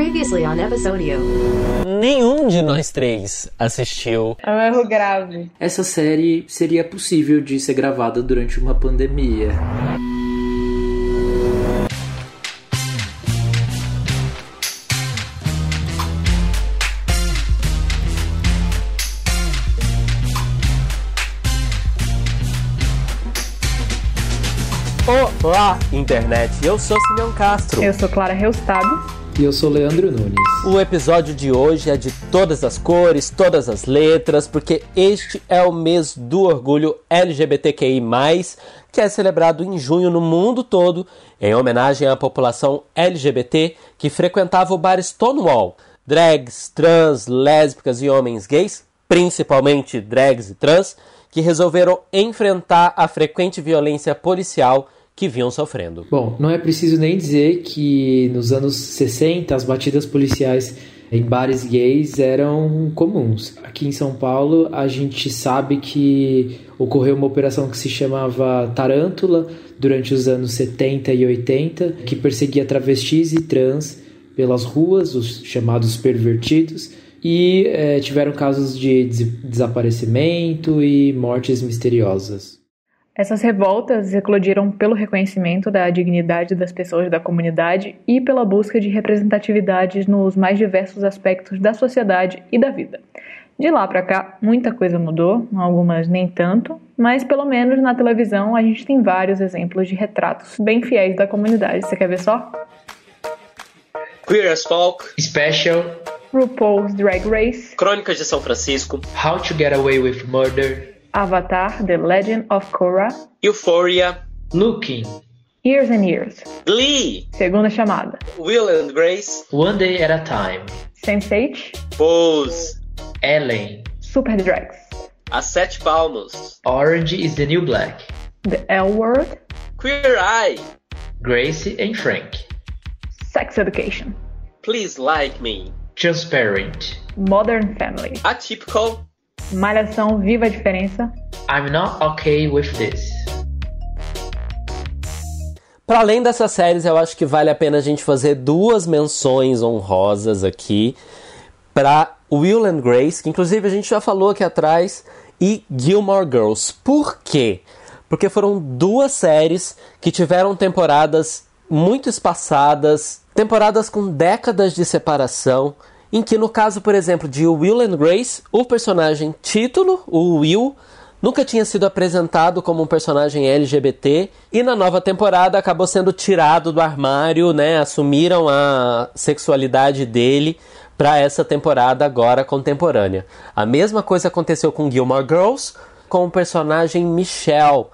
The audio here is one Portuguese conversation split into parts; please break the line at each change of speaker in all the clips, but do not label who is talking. Previously on Episodio. Nenhum de nós três assistiu.
É um erro grave.
Essa série seria possível de ser gravada durante uma pandemia.
Olá, internet! Eu sou Simeon Castro.
Eu sou Clara Reustado.
E eu sou Leandro Nunes.
O episódio de hoje é de todas as cores, todas as letras, porque este é o mês do orgulho LGBTQI, que é celebrado em junho no mundo todo, em homenagem à população LGBT que frequentava o bar Stonewall. Drags, trans, lésbicas e homens gays, principalmente drags e trans, que resolveram enfrentar a frequente violência policial que vinham sofrendo.
Bom, não é preciso nem dizer que nos anos 60 as batidas policiais em bares gays eram comuns. Aqui em São Paulo, a gente sabe que ocorreu uma operação que se chamava Tarântula durante os anos 70 e 80, que perseguia travestis e trans pelas ruas, os chamados pervertidos, e é, tiveram casos de des desaparecimento e mortes misteriosas.
Essas revoltas eclodiram pelo reconhecimento da dignidade das pessoas da comunidade e pela busca de representatividades nos mais diversos aspectos da sociedade e da vida. De lá para cá, muita coisa mudou, algumas nem tanto, mas pelo menos na televisão a gente tem vários exemplos de retratos bem fiéis da comunidade. Você quer ver só?
Queer as Folk,
Special,
RuPaul's Drag Race,
Crônicas de São Francisco,
How to Get Away with Murder,
Avatar: The Legend of Korra,
Euphoria,
Looking,
Years and Years,
Glee,
Segunda Chamada,
Will and Grace,
One Day at a Time,
Sense8,
Pose,
Ellen,
Super Drags,
As Sete Palmos,
Orange is the New Black,
The L Word,
Queer Eye,
Gracie and Frank,
Sex Education,
Please Like Me,
Transparent,
Modern Family,
Atypical,
Malhação Viva a Diferença.
I'm not okay with this.
Para além dessas séries, eu acho que vale a pena a gente fazer duas menções honrosas aqui para Will and Grace, que inclusive a gente já falou aqui atrás, e Gilmore Girls. Por quê? Porque foram duas séries que tiveram temporadas muito espaçadas, temporadas com décadas de separação, em que no caso, por exemplo, de Will and Grace, o personagem título, o Will, nunca tinha sido apresentado como um personagem LGBT e na nova temporada acabou sendo tirado do armário, né? Assumiram a sexualidade dele para essa temporada agora contemporânea. A mesma coisa aconteceu com Gilmore Girls, com o personagem Michelle,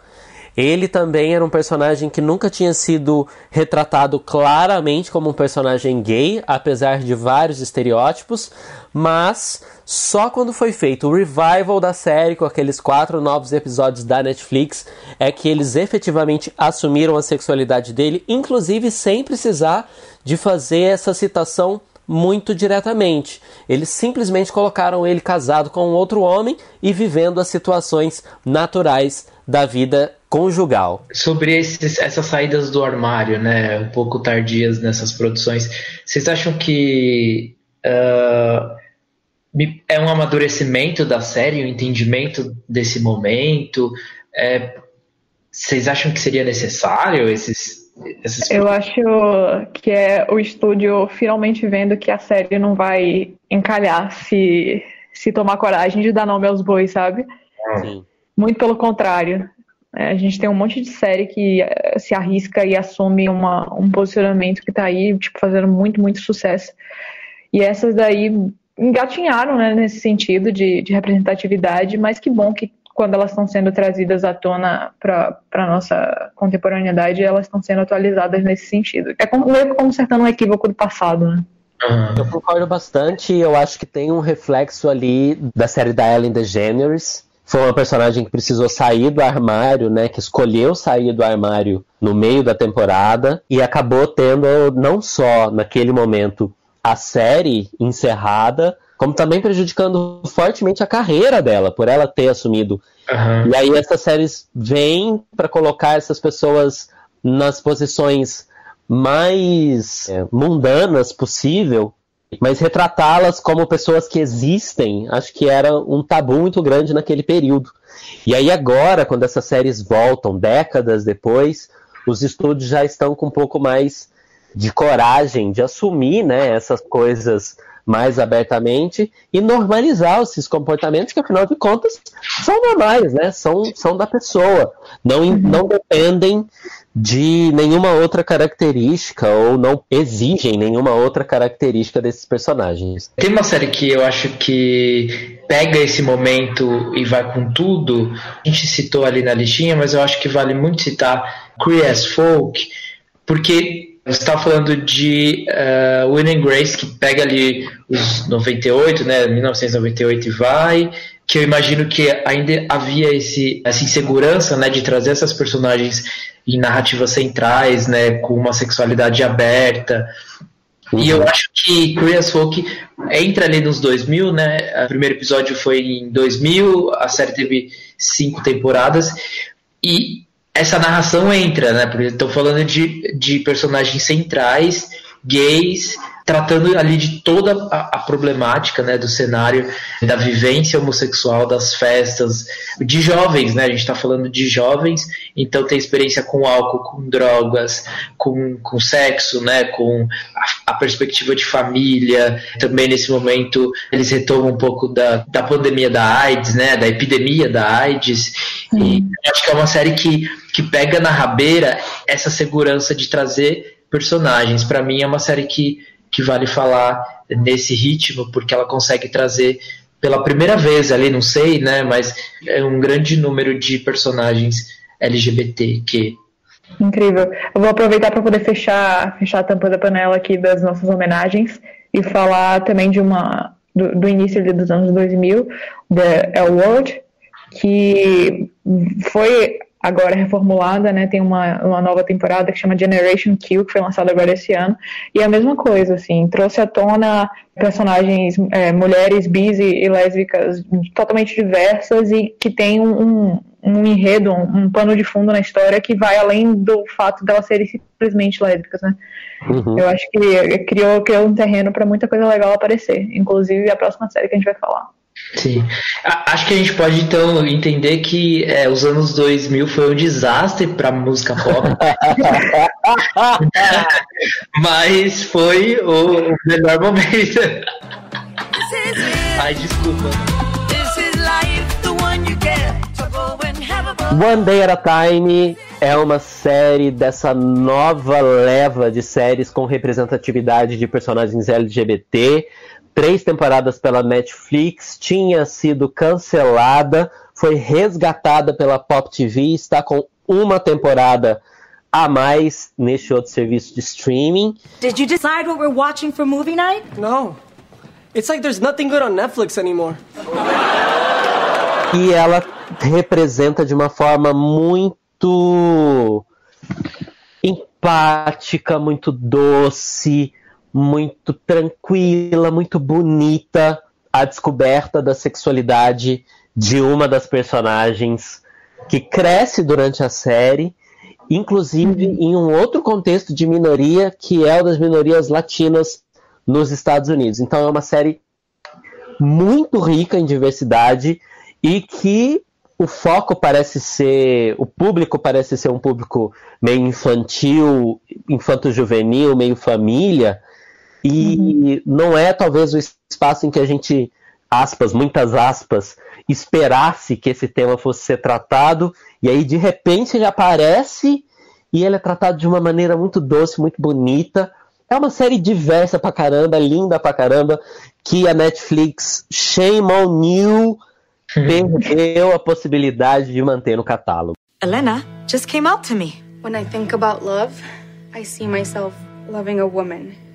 ele também era um personagem que nunca tinha sido retratado claramente como um personagem gay, apesar de vários estereótipos, mas só quando foi feito o revival da série com aqueles quatro novos episódios da Netflix é que eles efetivamente assumiram a sexualidade dele, inclusive sem precisar de fazer essa citação muito diretamente. Eles simplesmente colocaram ele casado com um outro homem e vivendo as situações naturais da vida conjugal.
Sobre esses, essas saídas do armário, né, um pouco tardias nessas produções, vocês acham que uh, é um amadurecimento da série, um entendimento desse momento? É, vocês acham que seria necessário esses, esses...
Eu acho que é o estúdio finalmente vendo que a série não vai encalhar se, se tomar coragem de dar nome aos bois, sabe?
Sim.
Muito pelo contrário. É, a gente tem um monte de série que eh, se arrisca e assume uma, um posicionamento que está aí, tipo, fazendo muito, muito sucesso. E essas daí engatinharam, né, nesse sentido de, de representatividade, mas que bom que quando elas estão sendo trazidas à tona para a nossa contemporaneidade, elas estão sendo atualizadas nesse sentido. É como, meio consertando um equívoco do passado, né?
Eu concordo bastante, eu acho que tem um reflexo ali da série da Ellen DeGeneres, foi uma personagem que precisou sair do armário, né? Que escolheu sair do armário no meio da temporada e acabou tendo não só naquele momento a série encerrada, como também prejudicando fortemente a carreira dela por ela ter assumido. Uhum. E aí essas séries vêm para colocar essas pessoas nas posições mais é, mundanas possível mas retratá-las como pessoas que existem, acho que era um tabu muito grande naquele período. E aí agora, quando essas séries voltam, décadas depois, os estúdios já estão com um pouco mais de coragem de assumir né, essas coisas mais abertamente e normalizar esses comportamentos que, afinal de contas, são normais, né? São, são da pessoa. Não, uhum. não dependem de nenhuma outra característica ou não exigem nenhuma outra característica desses personagens.
Tem uma série que eu acho que pega esse momento e vai com tudo. A gente citou ali na listinha, mas eu acho que vale muito citar Cree as Folk, porque você falando de uh, eh, William Grace, que pega ali os 98, né, 1998 e vai, que eu imagino que ainda havia esse, essa insegurança né, de trazer essas personagens em narrativas centrais, né, com uma sexualidade aberta. Uhum. E eu uhum. acho que Curious Folk entra ali nos 2000, né? O primeiro episódio foi em 2000, a série teve cinco temporadas. E essa narração entra, né? Porque estou falando de, de personagens centrais, gays, tratando ali de toda a, a, problemática né, do cenário da vivência homossexual, das festas, de jovens, né? A gente está falando de jovens, então tem experiência com álcool, com drogas, com, com sexo, né? Com a, a perspectiva de família. Também nesse momento eles retomam um pouco da, da pandemia da AIDS, né? Da epidemia da AIDS. E acho que é uma série que, que pega na rabeira essa segurança de trazer personagens. Para mim é uma série que que vale falar nesse ritmo, porque ela consegue trazer pela primeira vez ali, não sei, né, mas é um grande número de personagens LGBTQ.
Incrível. Eu vou aproveitar para poder fechar, fechar a tampa da panela aqui das nossas homenagens e falar também de uma do, do início dos anos 2000, da L World, que foi agora reformulada, né? Tem uma, uma nova temporada que chama Generation Q, que foi lançada agora esse ano. E é a mesma coisa, assim, trouxe à tona personagens, é, mulheres bis e, lésbicas totalmente diversas e que tem um, um um enredo, um, um, pano de fundo na história que vai além do fato delas serem simplesmente lésbicas, né? Uhum. Eu acho que criou, criou um terreno para muita coisa legal aparecer, inclusive a próxima série que a gente vai falar.
Sim. Acho que a gente pode então entender que é, os anos 2000 foi um desastre para música pop. Mas foi o melhor momento. Ai, desculpa. One
Day at a Time é uma série dessa nova leva de séries com representatividade de personagens LGBT três temporadas pela Netflix, tinha sido cancelada, foi resgatada pela Pop TV, está com uma temporada a mais neste outro serviço de streaming. Did you decide what we're watching for movie night? No. It's like there's nothing good on Netflix anymore. E ela representa de uma forma muito empática, muito doce, muito tranquila, muito bonita a descoberta da sexualidade de uma das personagens que cresce durante a série, inclusive uhum. em um outro contexto de minoria que é o das minorias latinas nos Estados Unidos. Então é uma série muito rica em diversidade e que o foco parece ser, o público parece ser um público meio infantil, infanto-juvenil, meio família, e uhum. não é talvez o espaço em que a gente, aspas, muitas aspas, esperasse que esse tema fosse ser tratado, e aí de repente ele aparece e ele é tratado de uma maneira muito doce, muito bonita. É uma série diversa pra caramba, linda pra caramba, que a Netflix, shame on you, uhum. perdeu a possibilidade de manter no catálogo. Elena just came out to me. When I think about love, I see myself
loving a woman.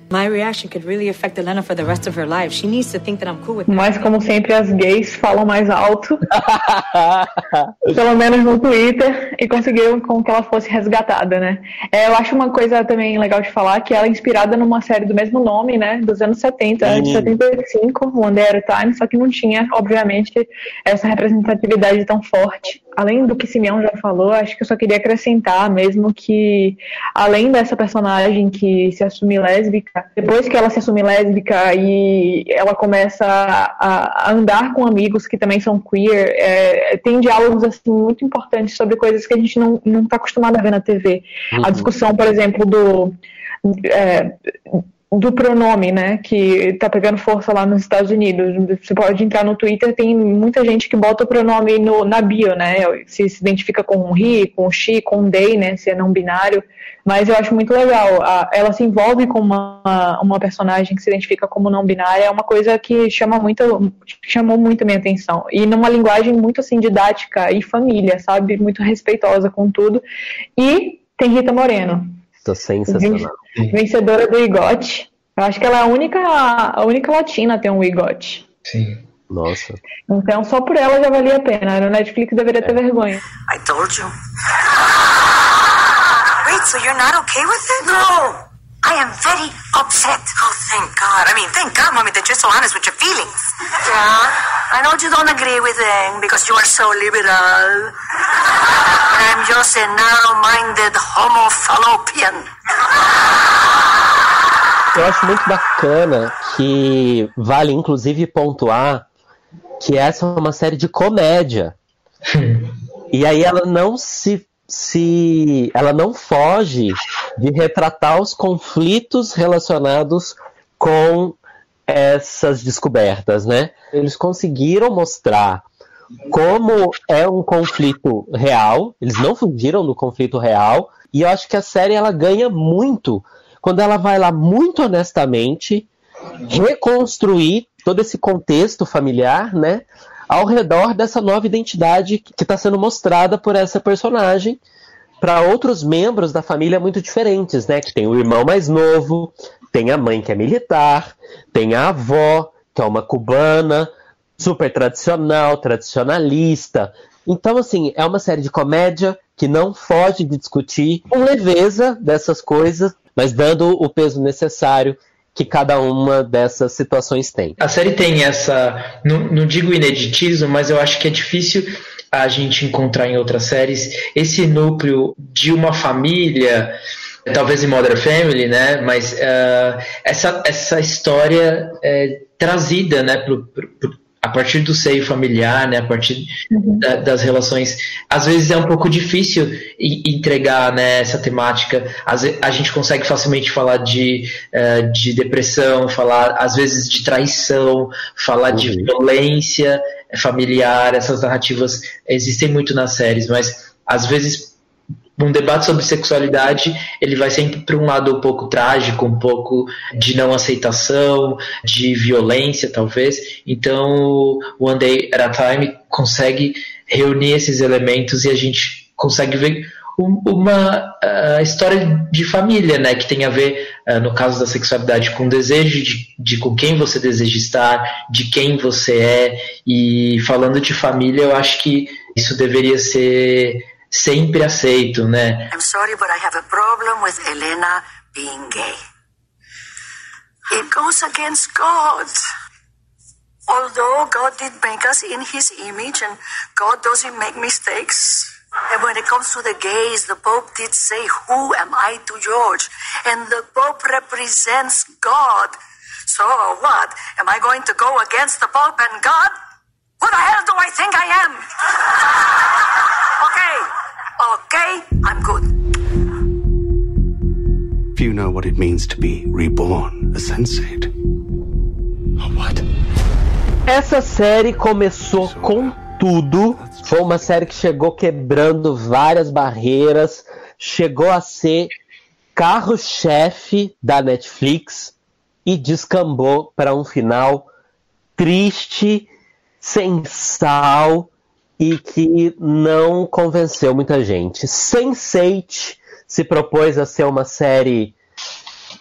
Mas como sempre as gays falam mais alto. pelo menos no Twitter e conseguiram com que ela fosse resgatada, né? É, eu acho uma coisa também legal de falar que ela é inspirada numa série do mesmo nome, né, dos anos 70, de 75, One Day Time, só que não tinha, obviamente, essa representatividade tão forte. Além do que Simeão já falou, acho que eu só queria acrescentar mesmo que além dessa personagem que se assume lésbica depois que ela se assume lésbica e ela começa a, a andar com amigos que também são queer, é, tem diálogos assim muito importantes sobre coisas que a gente não não está acostumado a ver na TV. Uhum. A discussão, por exemplo, do é, do pronome, né? Que tá pegando força lá nos Estados Unidos. Você pode entrar no Twitter, tem muita gente que bota o pronome no, na bio, né? Se, se identifica com um he, com um she, com um they, né? Se é não binário. Mas eu acho muito legal. A, ela se envolve com uma, uma personagem que se identifica como não binária. É uma coisa que chama muito, chamou muito minha atenção. E numa linguagem muito, assim, didática e família, sabe? Muito respeitosa com tudo. E tem Rita Moreno
Tô sensacional.
Vencedora do Igote. Eu acho que ela é a única, a única latina a ter um Igote.
Sim.
Nossa.
Então só por ela já valia a pena. No Netflix deveria é. ter vergonha. I told you. Wait, so you're not okay with it? No. I am very upset. Oh, thank God. I mean, thank God, mommy, that you're so honest with your feelings. Yeah.
I know you don't agree with them because you are so liberal. I'm just a narrow-minded homo Eu acho muito bacana que vale inclusive pontuar que essa é uma série de comédia. e aí ela não se se ela não foge de retratar os conflitos relacionados com essas descobertas, né? Eles conseguiram mostrar como é um conflito real, eles não fugiram do conflito real, e eu acho que a série ela ganha muito quando ela vai lá muito honestamente reconstruir todo esse contexto familiar, né? Ao redor dessa nova identidade que está sendo mostrada por essa personagem para outros membros da família muito diferentes, né? Que tem o irmão mais novo, tem a mãe que é militar, tem a avó, que é uma cubana, super tradicional, tradicionalista. Então, assim, é uma série de comédia que não foge de discutir com leveza dessas coisas, mas dando o peso necessário que cada uma dessas situações tem.
A série tem essa, não, não digo ineditismo, mas eu acho que é difícil a gente encontrar em outras séries esse núcleo de uma família talvez em Modern Family, né? Mas uh, essa, essa história é trazida, né? Pro, pro, pro, a partir do seio familiar, né? A partir uhum. da, das relações, às vezes é um pouco difícil entregar né, essa temática. As a gente consegue facilmente falar de, uh, de depressão, falar às vezes de traição, falar uhum. de violência familiar. Essas narrativas existem muito nas séries, mas às vezes num debate sobre sexualidade, ele vai sempre para um lado um pouco trágico, um pouco de não aceitação, de violência, talvez. Então, One Day at a Time consegue reunir esses elementos e a gente consegue ver uma uh, história de família, né, que tem a ver, uh, no caso da sexualidade, com o desejo de, de, com quem você deseja estar, de quem você é, e falando de família, eu acho que isso deveria ser sempre aceito, né? I'm sorry, but I have a problem with Helena being gay. It goes against God. Although God did make us in His image and God doesn't make mistakes. And when it comes to the gays, the Pope did say, Who am I to George? And the Pope represents
God. So what? Am I going to go against the Pope and God? Who the hell do I think I am? okay. Okay, I'm good. If you know what it means to be reborn, a sensate. what? Essa série começou so, é com tudo. Foi uma série que chegou quebrando várias barreiras, chegou a ser carro-chefe da Netflix e descambou para um final triste, sem sal, e que não convenceu muita gente. Sense8 se propôs a ser uma série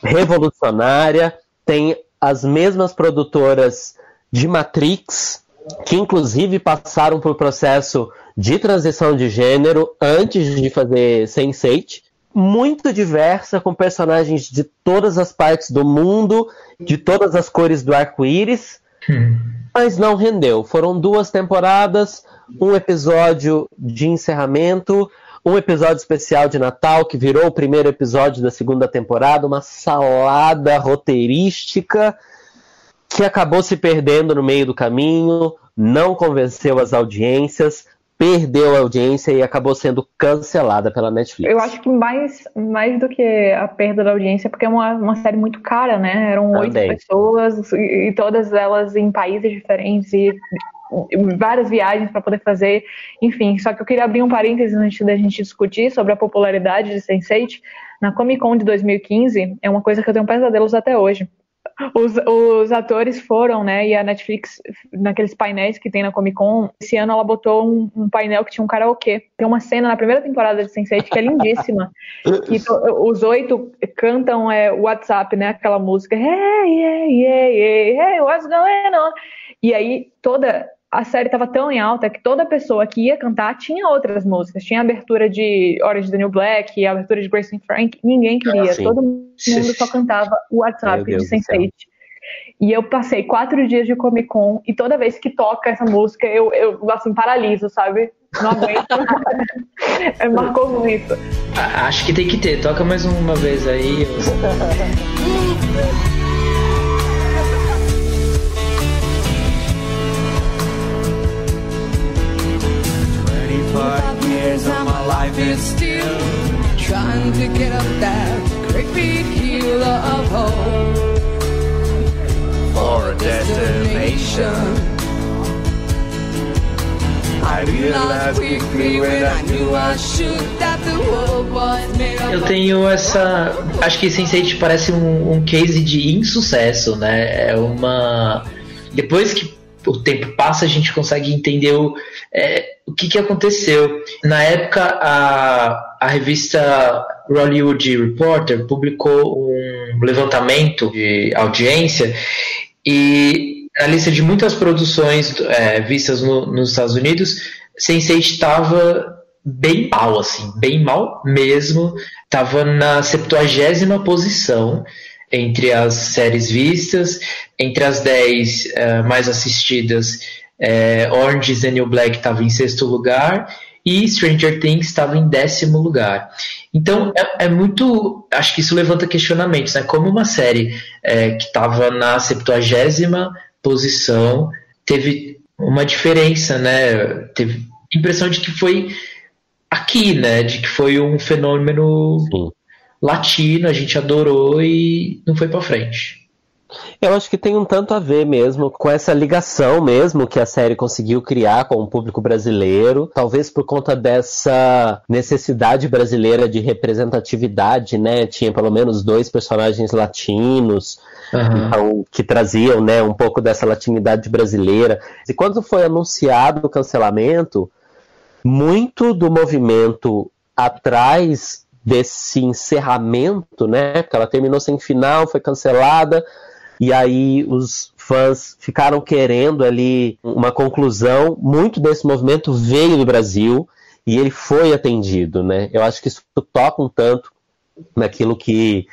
revolucionária, tem as mesmas produtoras de Matrix, que inclusive passaram por processo de transição de gênero antes de fazer Sense8. Muito diversa, com personagens de todas as partes do mundo, de todas as cores do arco-íris. Hum. Mas não rendeu. Foram duas temporadas, um episódio de encerramento, um episódio especial de Natal que virou o primeiro episódio da segunda temporada, uma salada roteirística que acabou se perdendo no meio do caminho, não convenceu as audiências, perdeu a audiência e acabou sendo cancelada pela Netflix.
Eu acho que mais, mais do que a perda da audiência, porque é uma, uma série muito cara, né? Eram tá oito pessoas e, e, todas elas em países diferentes e várias viagens para poder fazer, enfim. Só que eu queria abrir um parênteses antes da gente discutir sobre a popularidade de Sense8. Na Comic Con de 2015, é uma coisa que eu tenho pesadelos até hoje os, os atores foram, né? E a Netflix, naqueles painéis que tem na Comic Con, esse ano ela botou um, um painel que tinha um karaokê. Tem uma cena na primeira temporada de Sense8 que é lindíssima. que to, os oito cantam é, WhatsApp, né? Aquela música. Hey, hey, hey, hey, hey, what's going on? E aí toda a série estava tão em alta que toda pessoa que ia cantar tinha outras músicas. Tinha a abertura de Hora de Daniel Black, a abertura de Grace and Frank. Ninguém queria. Ah, Todo mundo só cantava o WhatsApp de Sense8. E eu passei quatro dias de Comic Con e toda vez que toca essa música, eu, eu assim, paraliso, sabe? Não aguento. é, marcou muito.
Acho que tem que ter. Toca mais uma vez aí. years my life is still trying to get up that hill of hope for a destination. Eu tenho essa. Acho que Sense8 parece um, um case de insucesso, né? É uma. Depois que o tempo passa, a gente consegue entender o, é, o que, que aconteceu? Na época, a, a revista Hollywood Reporter publicou um levantamento de audiência e na lista de muitas produções é, vistas no, nos Estados Unidos, Sense8 estava bem mal, assim, bem mal mesmo. Estava na 70 posição entre as séries vistas, entre as 10 uh, é, mais assistidas é, Orange is the New Black estava em sexto lugar e Stranger Things estava em décimo lugar. Então é, é, muito. Acho que isso levanta questionamentos, né? Como uma série é, que estava na 70 posição teve uma diferença, né? Teve impressão de que foi aqui, né? De que foi um fenômeno Sim. latino, a gente adorou e não foi para frente.
Eu acho que tem um tanto a ver mesmo com essa ligação mesmo que a série conseguiu criar com o público brasileiro, talvez por conta dessa necessidade brasileira de representatividade, né? Tinha pelo menos dois personagens latinos, Uhum. Então, que traziam né, um pouco dessa latinidade brasileira. E quando foi anunciado o cancelamento, muito do movimento atrás desse encerramento, né? Porque ela terminou sem final, foi cancelada, e aí os fãs ficaram querendo ali uma conclusão. Muito desse movimento veio do Brasil e ele foi atendido, né? Eu acho que isso toca um tanto naquilo que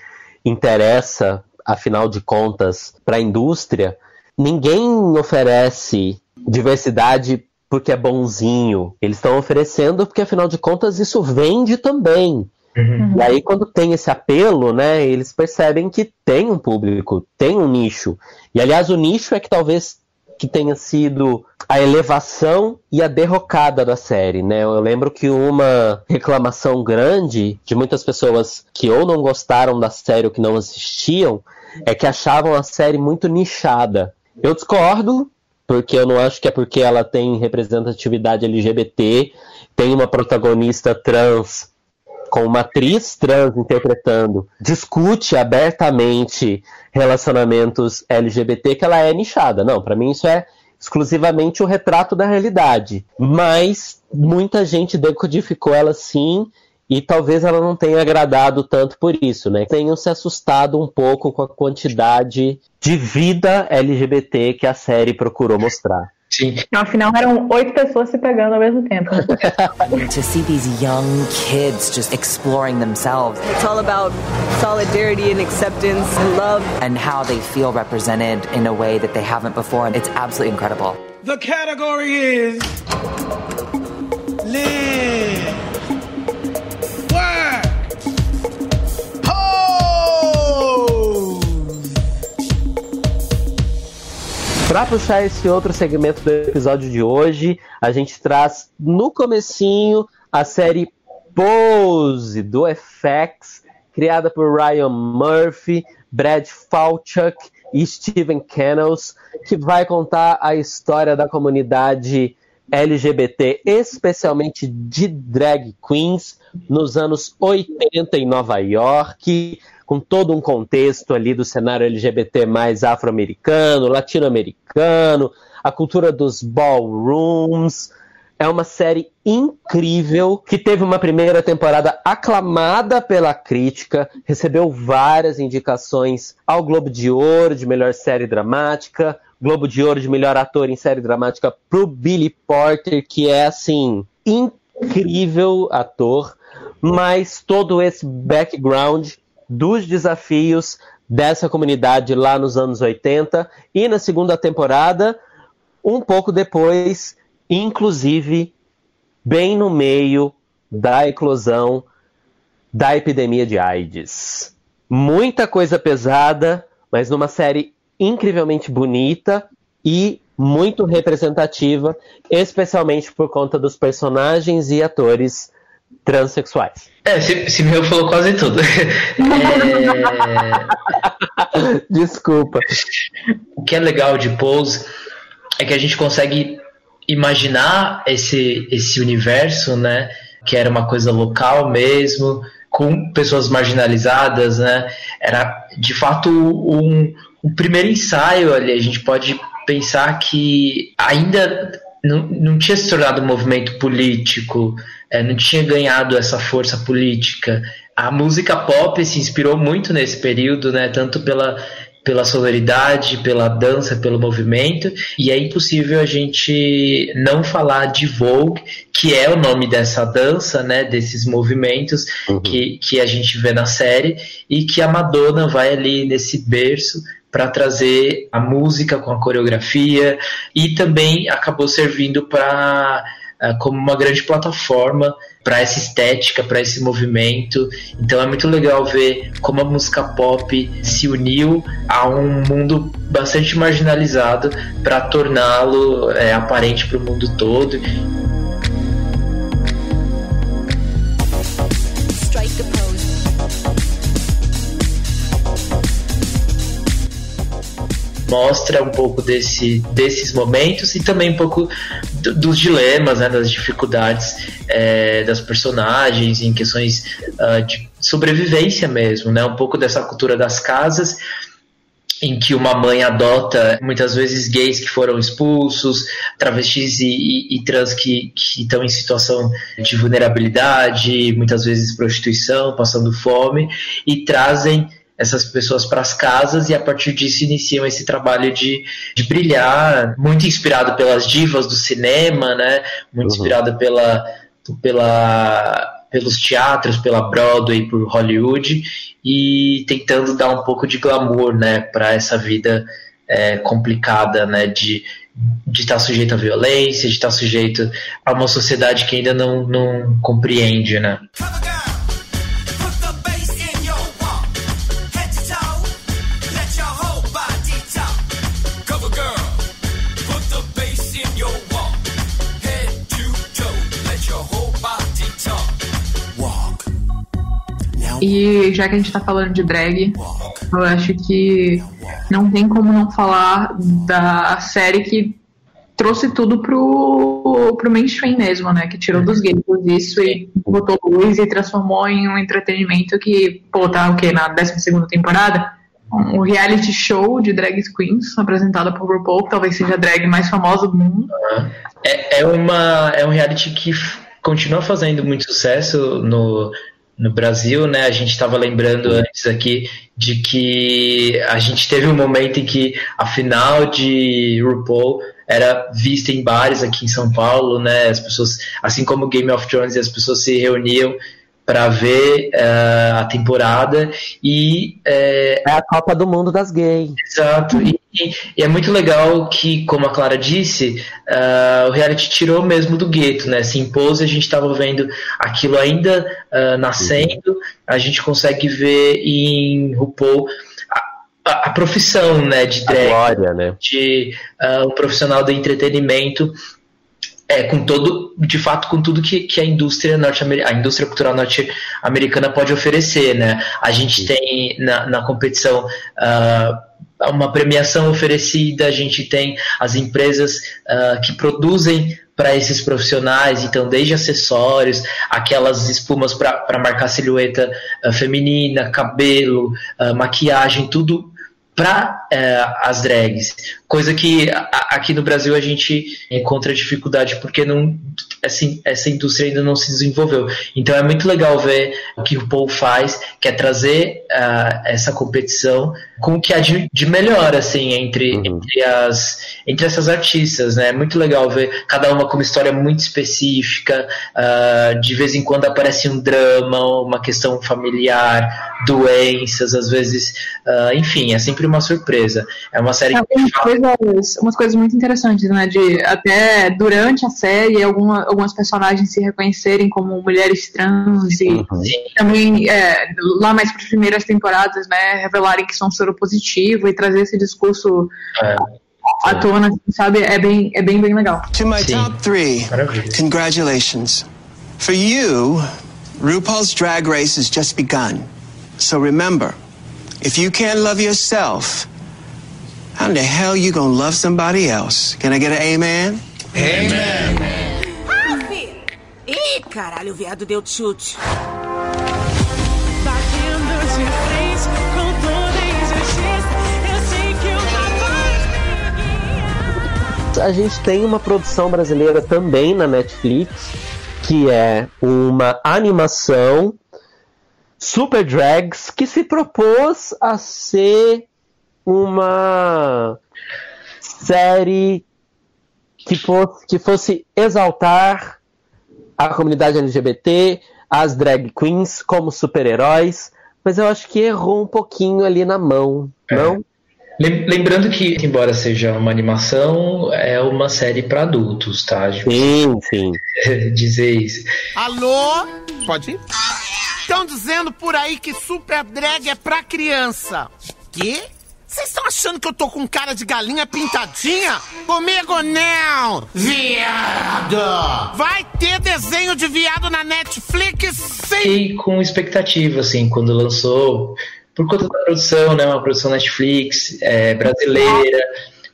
interessa, afinal de contas, para a indústria. Ninguém oferece diversidade porque é bonzinho. Eles estão oferecendo porque, afinal de contas, isso vende também. Uhum. E aí, quando tem esse apelo, né, eles percebem que tem um público, tem um nicho. E aliás, o nicho é que talvez que tenha sido a elevação e a derrocada da série, né? Eu lembro que uma reclamação grande de muitas pessoas que ou não gostaram da série ou que não assistiam é que achavam a série muito nichada. Eu discordo, porque eu não acho que é porque ela tem representatividade LGBT, tem uma protagonista trans com uma atriz trans interpretando, discute abertamente relacionamentos LGBT, que ela é nichada. Não, para mim isso é exclusivamente o retrato da realidade. Mas muita gente decodificou ela sim, e talvez ela não tenha agradado tanto por isso, né? Tenham se assustado um pouco com a quantidade de vida LGBT que a série procurou mostrar.
Sim. No final eram oito pessoas se pegando ao mesmo tempo. to see these young kids just exploring themselves. It's all about solidarity and acceptance and love. And how they feel represented in a way that they haven't before. It's absolutely incredible. The category
is Live. Para puxar esse outro segmento do episódio de hoje, a gente traz no comecinho a série Pose do FX, criada por Ryan Murphy, Brad Falchuk e Steven Kennels, que vai contar a história da comunidade LGBT, especialmente de drag queens, nos anos 80 em Nova York com todo um contexto ali do cenário LGBT mais afro-americano, latino-americano, a cultura dos ballrooms. É uma série incrível que teve uma primeira temporada aclamada pela crítica, recebeu várias indicações ao Globo de Ouro de melhor série dramática, Globo de Ouro de melhor ator em série dramática pro Billy Porter, que é assim, incrível ator, mas todo esse background dos desafios dessa comunidade lá nos anos 80 e na segunda temporada, um pouco depois, inclusive bem no meio da eclosão da epidemia de AIDS. Muita coisa pesada, mas numa série incrivelmente bonita e muito representativa, especialmente por conta dos personagens e atores transexuais.
É, Simeu falou quase tudo. é...
Desculpa.
O que é legal de Pose é que a gente consegue imaginar esse, esse universo, né? Que era uma coisa local mesmo, com pessoas marginalizadas, né? Era de fato um, um primeiro ensaio ali. A gente pode pensar que ainda não, não tinha se tornado um movimento político, é, não tinha ganhado essa força política. A música pop se inspirou muito nesse período, né? Tanto pela pela sonoridade, pela dança, pelo movimento, e é impossível a gente não falar de Vogue, que é o nome dessa dança, né, desses movimentos uhum. que, que a gente vê na série, e que a Madonna vai ali nesse berço para trazer a música com a coreografia, e também acabou servindo para ah, como uma grande plataforma para essa estética, para esse movimento. Então é muito legal ver como a música pop se uniu a um mundo bastante marginalizado para torná-lo é, aparente para o mundo todo. mostra um pouco desse, desses momentos e também um pouco do, dos dilemas, né, das dificuldades é, das personagens em questões uh, de sobrevivência mesmo, né, um pouco dessa cultura das casas em que uma mãe adota muitas vezes gays que foram expulsos, travestis e, e, e trans que, que estão em situação de vulnerabilidade, muitas vezes prostituição, passando fome, e trazem essas pessoas para as casas e a partir disso iniciam esse trabalho de, de brilhar, muito inspirado pelas divas do cinema, né? Muito uhum. inspirado pela, pela, pelos teatros, pela Broadway, por Hollywood e tentando dar um pouco de glamour, né, para essa vida é, complicada, né, de de estar tá sujeito à violência, de estar tá sujeito a uma sociedade que ainda não, não compreende, né?
E já que a gente tá falando de drag, eu acho que não tem como não falar da série que trouxe tudo pro, pro mainstream mesmo, né? Que tirou dos games isso e botou luz e transformou em um entretenimento que, pô, tá o quê? Na 12 temporada? Um reality show de drag queens apresentada por RuPaul, que talvez seja a drag mais famosa do mundo.
É, é, uma, é um reality que continua fazendo muito sucesso no, no Brasil, né? A gente estava lembrando antes aqui de que a gente teve um momento em que a final de RuPaul era vista em bares aqui em São Paulo, né? As pessoas, assim como Game of Thrones, as pessoas se reuniam para ver uh, a temporada e uh,
é a Copa do Mundo das Gays.
Exato. E e é muito legal que, como a Clara disse, uh, o reality tirou mesmo do gueto, né? Se impôs, a gente estava vendo aquilo ainda uh, nascendo, a gente consegue ver em RuPaul a, a, a profissão né, de drag, glória, né? de uh, ah, um profissional do entretenimento é, com todo, de fato, com tudo que, que a indústria norte a indústria cultural norte-americana pode oferecer, né? A gente Sim. tem na, na competição uh, uma premiação oferecida, a gente tem as empresas uh, que produzem para esses profissionais, então desde acessórios, aquelas espumas para marcar silhueta uh, feminina, cabelo, uh, maquiagem, tudo para é, as drags. Coisa que a, aqui no Brasil a gente encontra dificuldade porque não, assim, essa indústria ainda não se desenvolveu. Então é muito legal ver o que o Paul faz, que é trazer uh, essa competição com o que há de, de melhor assim entre, uhum. entre, as, entre essas artistas. Né? É muito legal ver cada uma com uma história muito específica. Uh, de vez em quando aparece um drama, uma questão familiar, doenças, às vezes, é, enfim, é sempre uma surpresa. É uma série é, algumas que.
Coisas, umas coisas muito interessantes, né? De até durante a série, alguma, algumas personagens se reconhecerem como mulheres trans e uhum. também é, lá mais para as primeiras temporadas, né? Revelarem que são soropositivo e trazer esse discurso. É. À tona, sabe? É bem, é bem, bem legal. To my Sim. top three, congratulations. For you, RuPaul's Drag Race has just begun. So remember, If you can't love yourself, how the hell you gonna love somebody else? Can I get an amen?
Amen. Ralph! Ih, caralho, o viado deu chute. Batendo de frente com eu sei que o A gente tem uma produção brasileira também na Netflix, que é uma animação Super Drags, que se propôs a ser uma série que fosse, que fosse exaltar a comunidade LGBT, as drag queens como super-heróis, mas eu acho que errou um pouquinho ali na mão,
é.
não?
Lembrando que, embora seja uma animação, é uma série para adultos, tá?
Sim, sim.
Dizer isso. Alô? Pode ir? Estão dizendo por aí que super drag é pra criança. Quê? Vocês estão achando que eu tô com cara de galinha pintadinha? Comigo não, viado! Vai ter desenho de viado na Netflix,
sim! Fiquei com expectativa, assim, quando lançou, por conta da produção, né? Uma produção Netflix, é, brasileira,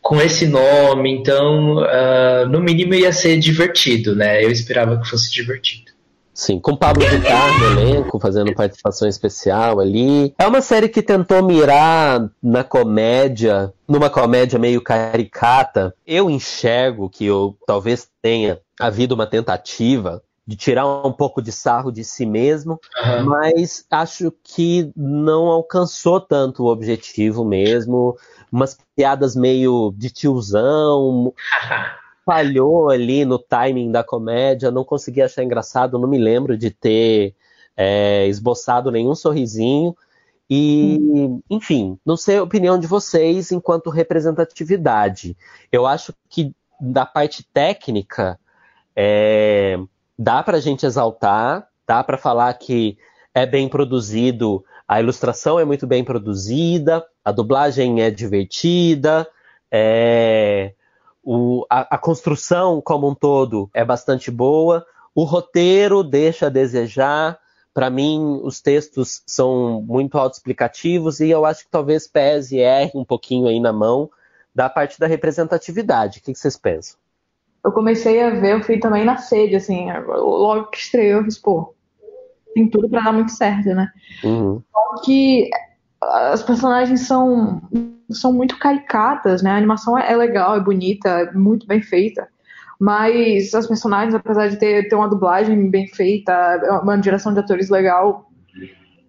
com esse nome, então, uh, no mínimo ia ser divertido, né? Eu esperava que fosse divertido.
Sim, com Pablo Vittar no elenco, fazendo participação especial ali. É uma série que tentou mirar na comédia, numa comédia meio caricata. Eu enxergo que eu talvez tenha havido uma tentativa de tirar um pouco de sarro de si mesmo, uhum. mas acho que não alcançou tanto o objetivo mesmo. Umas piadas meio de tiozão, falhou ali no timing da comédia, não consegui achar engraçado, não me lembro de ter é, esboçado nenhum sorrisinho. E, enfim, não sei a opinião de vocês enquanto representatividade. Eu acho que da parte técnica é, dá para a gente exaltar, dá para falar que é bem produzido, a ilustração é muito bem produzida, a dublagem é divertida, é, o, a, a construção como um todo é bastante boa. O roteiro deixa a desejar. Para mim, os textos são muito autoexplicativos e eu acho que talvez pese e erre um pouquinho aí na mão da parte da representatividade. O que vocês pensam?
Eu comecei a ver, eu fui também na sede, assim, logo que estreou, eu fiz, pô, tem tudo para dar muito certo, né? Uhum. Só que as personagens são são muito caricatas, né? A animação é, é legal, é bonita, é muito bem feita. Mas as personagens, apesar de ter, ter uma dublagem bem feita, é uma direção de atores legal,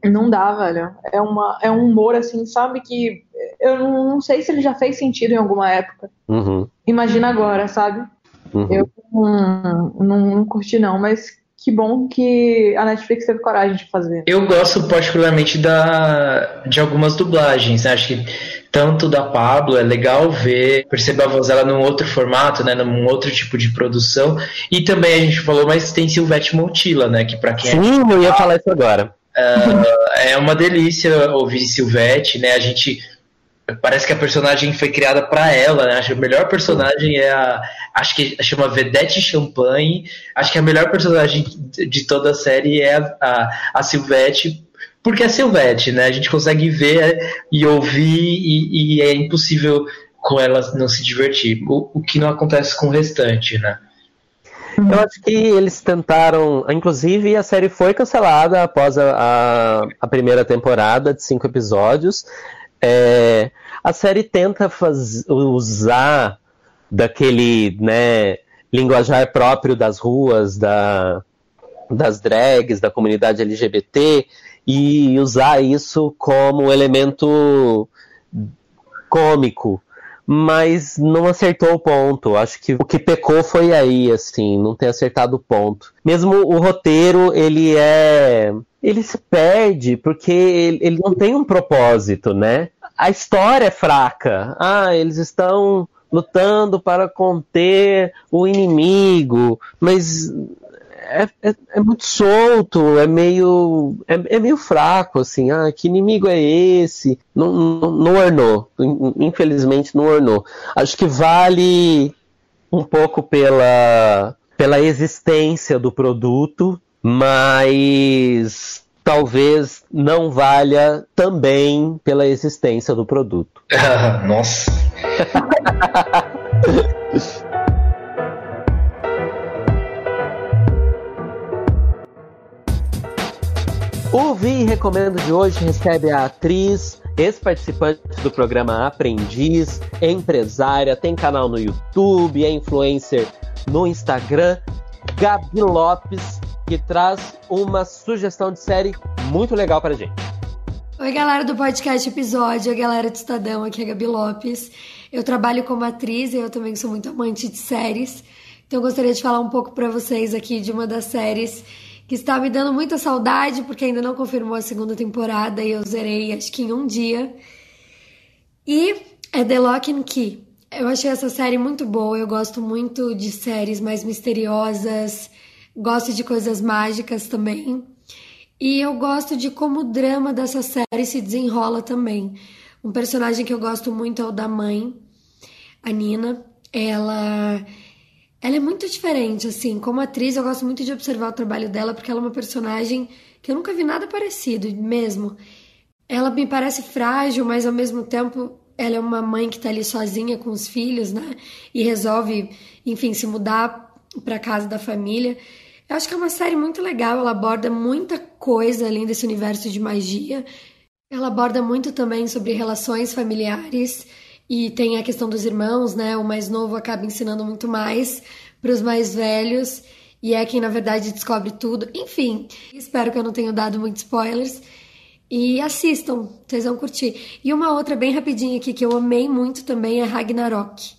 não dá, velho. É, uma, é um humor, assim, sabe, que eu não sei se ele já fez sentido em alguma época. Uhum. Imagina agora, sabe? Uhum. Eu não, não, não curti, não, mas que bom que a Netflix teve coragem de fazer.
Eu gosto particularmente da, de algumas dublagens. Né? Acho que tanto da Pablo, é legal ver, perceber a voz dela num outro formato, né, num outro tipo de produção. E também a gente falou, mas tem Silvete Montila, né, que para quem
é Sim, é... eu ia falar isso agora.
Uh, é uma delícia ouvir Silvete, né? A gente parece que a personagem foi criada para ela, né? Acho que a melhor personagem é a. Acho que chama Vedette Champagne. Acho que a melhor personagem de toda a série é a, a, a Silvete, porque é Silvete, né? A gente consegue ver é, e ouvir e, e é impossível com elas não se divertir. O, o, que não acontece com o restante, né?
Uhum. Eu acho que eles tentaram. Inclusive, a série foi cancelada após a, a, a primeira temporada de cinco episódios. É, a série tenta faz, usar daquele né, linguajar próprio das ruas, da, das drags, da comunidade LGBT, e usar isso como elemento cômico. Mas não acertou o ponto. Acho que o que pecou foi aí, assim, não ter acertado o ponto. Mesmo o roteiro, ele é. Ele se perde, porque ele não tem um propósito, né? A história é fraca. Ah, eles estão lutando para conter o inimigo, mas é, é, é, muito solto, é meio é, é, meio fraco, assim. Ah, que inimigo é esse? Não, não, não ornou. Infelizmente, não ornou. Acho que vale um pouco pela, pela existência do produto, mas talvez não valha também pela existência do produto. Nossa! O Vi Recomendo de hoje recebe a atriz, ex-participante do programa Aprendiz, empresária, tem canal no YouTube, é influencer no Instagram, Gabi Lopes, que traz uma sugestão de série muito legal pra gente.
Oi, galera do podcast Episódio, a galera do Estadão, aqui é a Gabi Lopes. Eu trabalho como atriz e eu também sou muito amante de séries. Então, eu gostaria de falar um pouco para vocês aqui de uma das séries que está me dando muita saudade, porque ainda não confirmou a segunda temporada e eu zerei acho que em um dia. E é The Lock and Key. Eu achei essa série muito boa, eu gosto muito de séries mais misteriosas, gosto de coisas mágicas também. E eu gosto de como o drama dessa série se desenrola também. Um personagem que eu gosto muito é o da mãe, a Nina. Ela ela é muito diferente, assim, como atriz eu gosto muito de observar o trabalho dela porque ela é uma personagem que eu nunca vi nada parecido mesmo. Ela me parece frágil, mas ao mesmo tempo ela é uma mãe que tá ali sozinha com os filhos, né? E resolve, enfim, se mudar para casa da família. Eu acho que é uma série muito legal, ela aborda muita coisa além desse universo de magia. Ela aborda muito também sobre relações familiares e tem a questão dos irmãos, né? O mais novo acaba ensinando muito mais para os mais velhos e é quem na verdade descobre tudo. Enfim, espero que eu não tenha dado muitos spoilers. E assistam, vocês vão curtir. E uma outra bem rapidinha aqui que eu amei muito também é Ragnarok.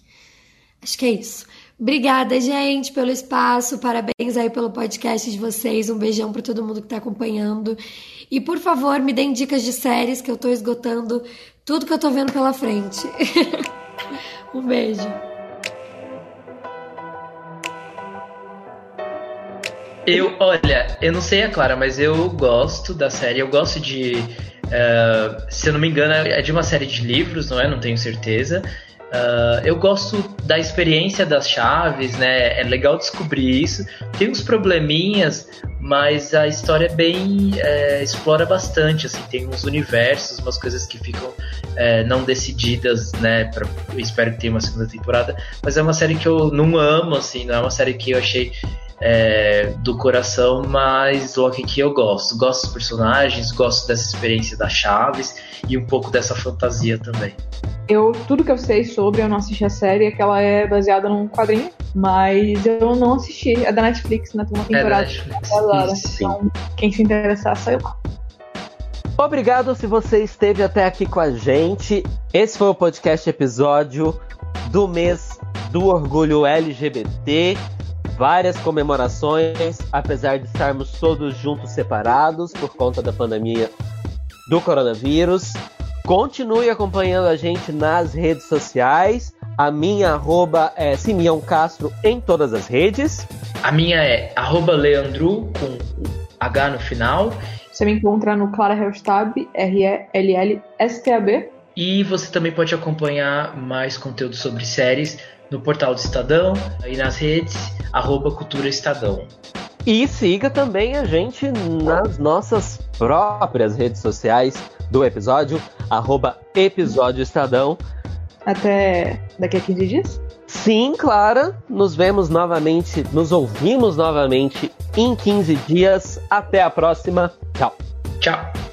Acho que é isso. Obrigada, gente, pelo espaço. Parabéns aí pelo podcast de vocês. Um beijão para todo mundo que está acompanhando. E por favor, me deem dicas de séries que eu estou esgotando tudo que eu tô vendo pela frente. um beijo.
Eu, olha, eu não sei a é Clara, mas eu gosto da série, eu gosto de. Uh, se eu não me engano, é de uma série de livros, não é? Não tenho certeza. Uh, eu gosto da experiência das chaves, né? É legal descobrir isso. Tem uns probleminhas, mas a história é bem é, explora bastante. Assim, tem uns universos, umas coisas que ficam é, não decididas, né? Pra, espero que tenha uma segunda temporada. Mas é uma série que eu não amo, assim. Não é uma série que eu achei é, do coração, mas Loki que eu gosto. Gosto dos personagens, gosto dessa experiência da Chaves e um pouco dessa fantasia também.
Eu, tudo que eu sei sobre, eu não assisti a série, é que ela é baseada num quadrinho, mas eu não assisti. É da Netflix, né? Tem uma é temporada. É Netflix. Então, quem se interessar, saiu lá.
Obrigado se você esteve até aqui com a gente. Esse foi o podcast episódio do mês do orgulho LGBT várias comemorações, apesar de estarmos todos juntos separados por conta da pandemia do coronavírus. Continue acompanhando a gente nas redes sociais. A minha arroba é Simeão Castro em todas as redes.
A minha é arroba Leandro com H no final.
Você me encontra no Clara Helstab, R-E-L-L-S-T-A-B. E
você também pode acompanhar mais conteúdo sobre séries no portal do Estadão e nas redes, arroba Cultura Estadão.
E siga também a gente nas nossas próprias redes sociais do episódio, arroba Episódio Estadão.
Até daqui a 15 dias?
Sim, Clara. Nos vemos novamente, nos ouvimos novamente em 15 dias. Até a próxima. Tchau.
Tchau.